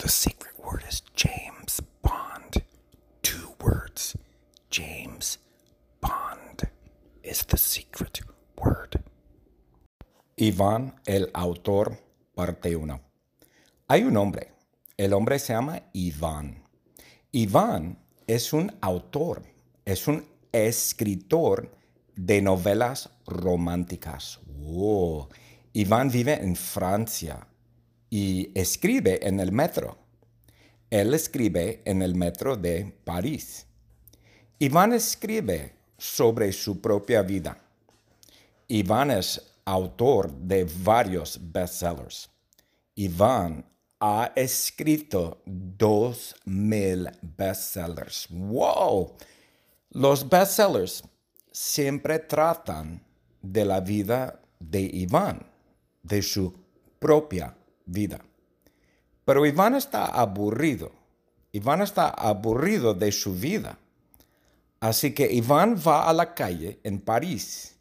The secret word is James Bond. Two words. James Bond is the secret word. Iván, el autor, parte 1. Hay un hombre. El hombre se llama Iván. Iván es un autor, es un escritor de novelas románticas. Oh. Iván vive en Francia y escribe en el metro. Él escribe en el metro de París. Iván escribe sobre su propia vida. Iván es autor de varios bestsellers. Iván ha escrito dos mil bestsellers. ¡Wow! Los bestsellers siempre tratan de la vida de Iván, de su propia vida. Pero Iván está aburrido. Iván está aburrido de su vida. Así que Iván va a la calle en París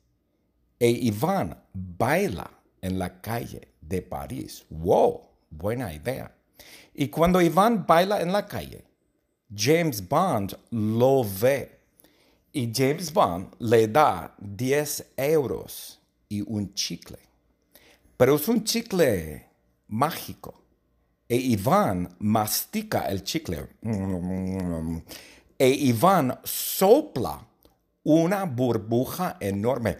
e Iván baila en la calle de París. ¡Wow! Buena idea. Y cuando Iván baila en la calle, James Bond lo ve. Y James Bond le da 10 euros y un chicle. Pero es un chicle mágico. E Iván mastica el chicle. E Iván sopla una burbuja enorme.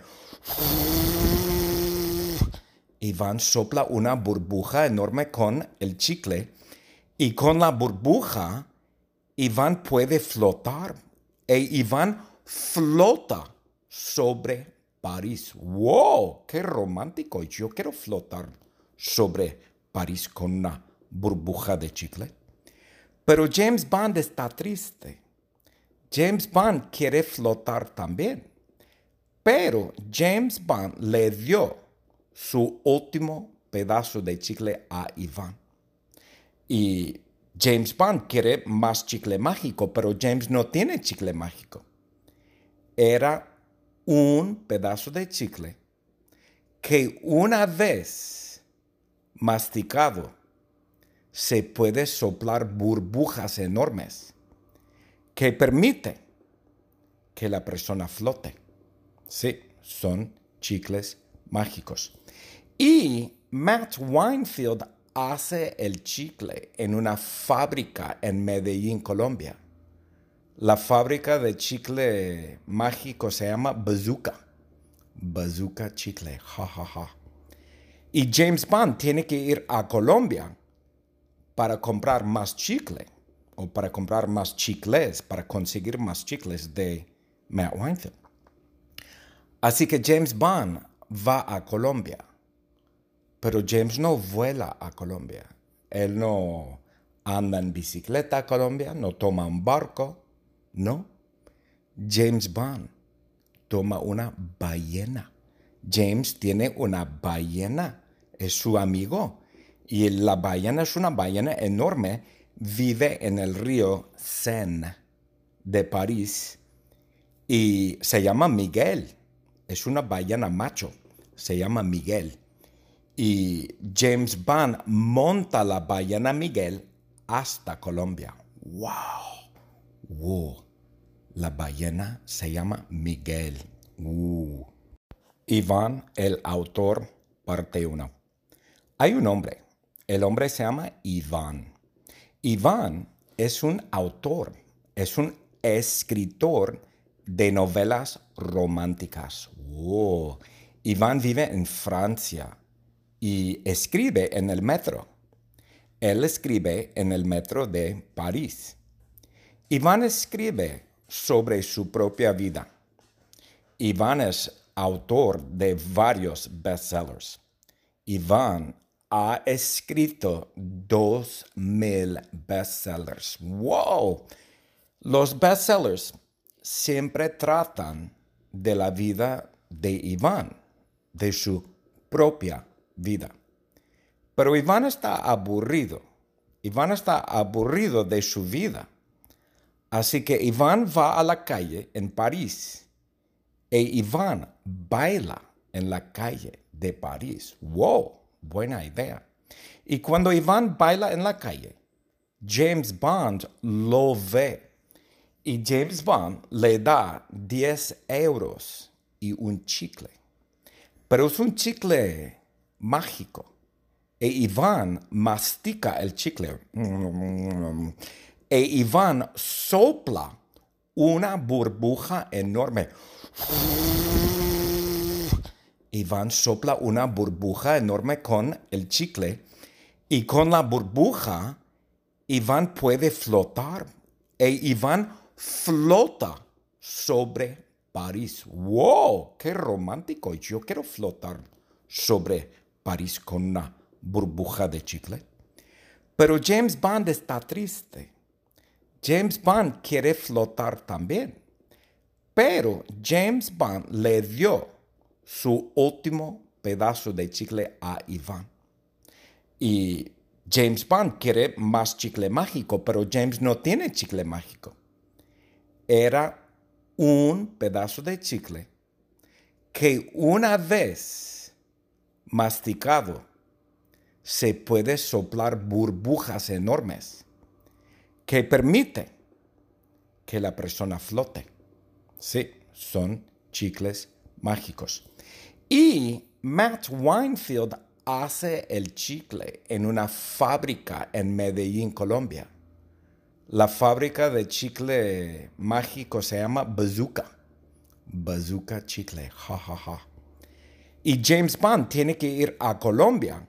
Iván sopla una burbuja enorme con el chicle y con la burbuja Iván puede flotar e Iván flota sobre París. ¡Wow! ¡Qué romántico! Yo quiero flotar sobre París con una burbuja de chicle. Pero James Bond está triste. James Bond quiere flotar también. Pero James Bond le dio su último pedazo de chicle a Iván. Y James Bond quiere más chicle mágico, pero James no tiene chicle mágico. Era un pedazo de chicle que una vez masticado se puede soplar burbujas enormes que permite que la persona flote. Sí, son chicles mágicos. Y Matt Winefield hace el chicle en una fábrica en Medellín, Colombia. La fábrica de chicle mágico se llama Bazooka. Bazooka chicle, ja, ja, ja. Y James Bond tiene que ir a Colombia para comprar más chicle o para comprar más chicles, para conseguir más chicles de Matt Winefield. Así que James Bond va a Colombia, pero James no vuela a Colombia. Él no anda en bicicleta a Colombia, no toma un barco, no. James Bond toma una ballena. James tiene una ballena, es su amigo. Y la ballena es una ballena enorme, vive en el río Seine de París y se llama Miguel. Es una ballena macho, se llama Miguel. Y James Bond monta la ballena Miguel hasta Colombia. ¡Wow! ¡Wow! La ballena se llama Miguel. ¡Uh! Iván, el autor, parte 1. Hay un hombre. El hombre se llama Iván. Iván es un autor, es un escritor de novelas románticas. Iván vive en Francia y escribe en el metro. Él escribe en el metro de París. Iván escribe sobre su propia vida. Iván es autor de varios bestsellers. Iván ha escrito dos mil bestsellers. ¡Wow! Los bestsellers siempre tratan de la vida de Iván, de su propia vida. Pero Iván está aburrido. Iván está aburrido de su vida. Así que Iván va a la calle en París e Iván baila en la calle de París. ¡Wow! Buena idea. Y cuando Iván baila en la calle, James Bond lo ve y James Bond le da 10 euros y un chicle. Pero es un chicle mágico. E Iván mastica el chicle. E Iván sopla una burbuja enorme. Iván sopla una burbuja enorme con el chicle y con la burbuja Iván puede flotar e Iván flota sobre París. ¡Wow! ¡Qué romántico! Yo quiero flotar sobre París con una burbuja de chicle. Pero James Bond está triste. James Bond quiere flotar también. Pero James Bond le dio su último pedazo de chicle a Iván. Y James Bond quiere más chicle mágico, pero James no tiene chicle mágico. Era un pedazo de chicle que una vez masticado se puede soplar burbujas enormes que permite que la persona flote. Sí, son chicles mágicos. Y Matt Winefield hace el chicle en una fábrica en Medellín, Colombia. La fábrica de chicle mágico se llama Bazooka. Bazooka chicle, ja, ja, ja. Y James Bond tiene que ir a Colombia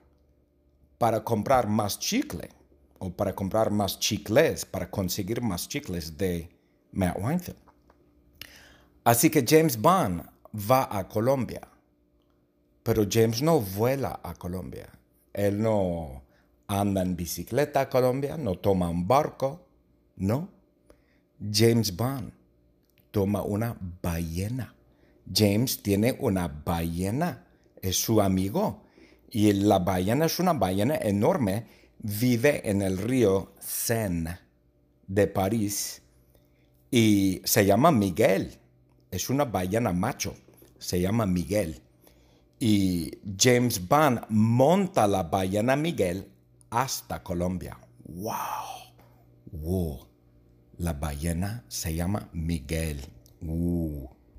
para comprar más chicle o para comprar más chicles, para conseguir más chicles de Matt Winefield. Así que James Bond va a Colombia, pero James no vuela a Colombia. Él no anda en bicicleta a Colombia, no toma un barco, no. James Bond toma una ballena. James tiene una ballena, es su amigo y la ballena es una ballena enorme, vive en el río Seine de París y se llama Miguel. Es una ballena macho, se llama Miguel. Y James Bond monta la ballena Miguel hasta Colombia. ¡Wow! ¡Wow! La ballena se llama Miguel. ¡Uh!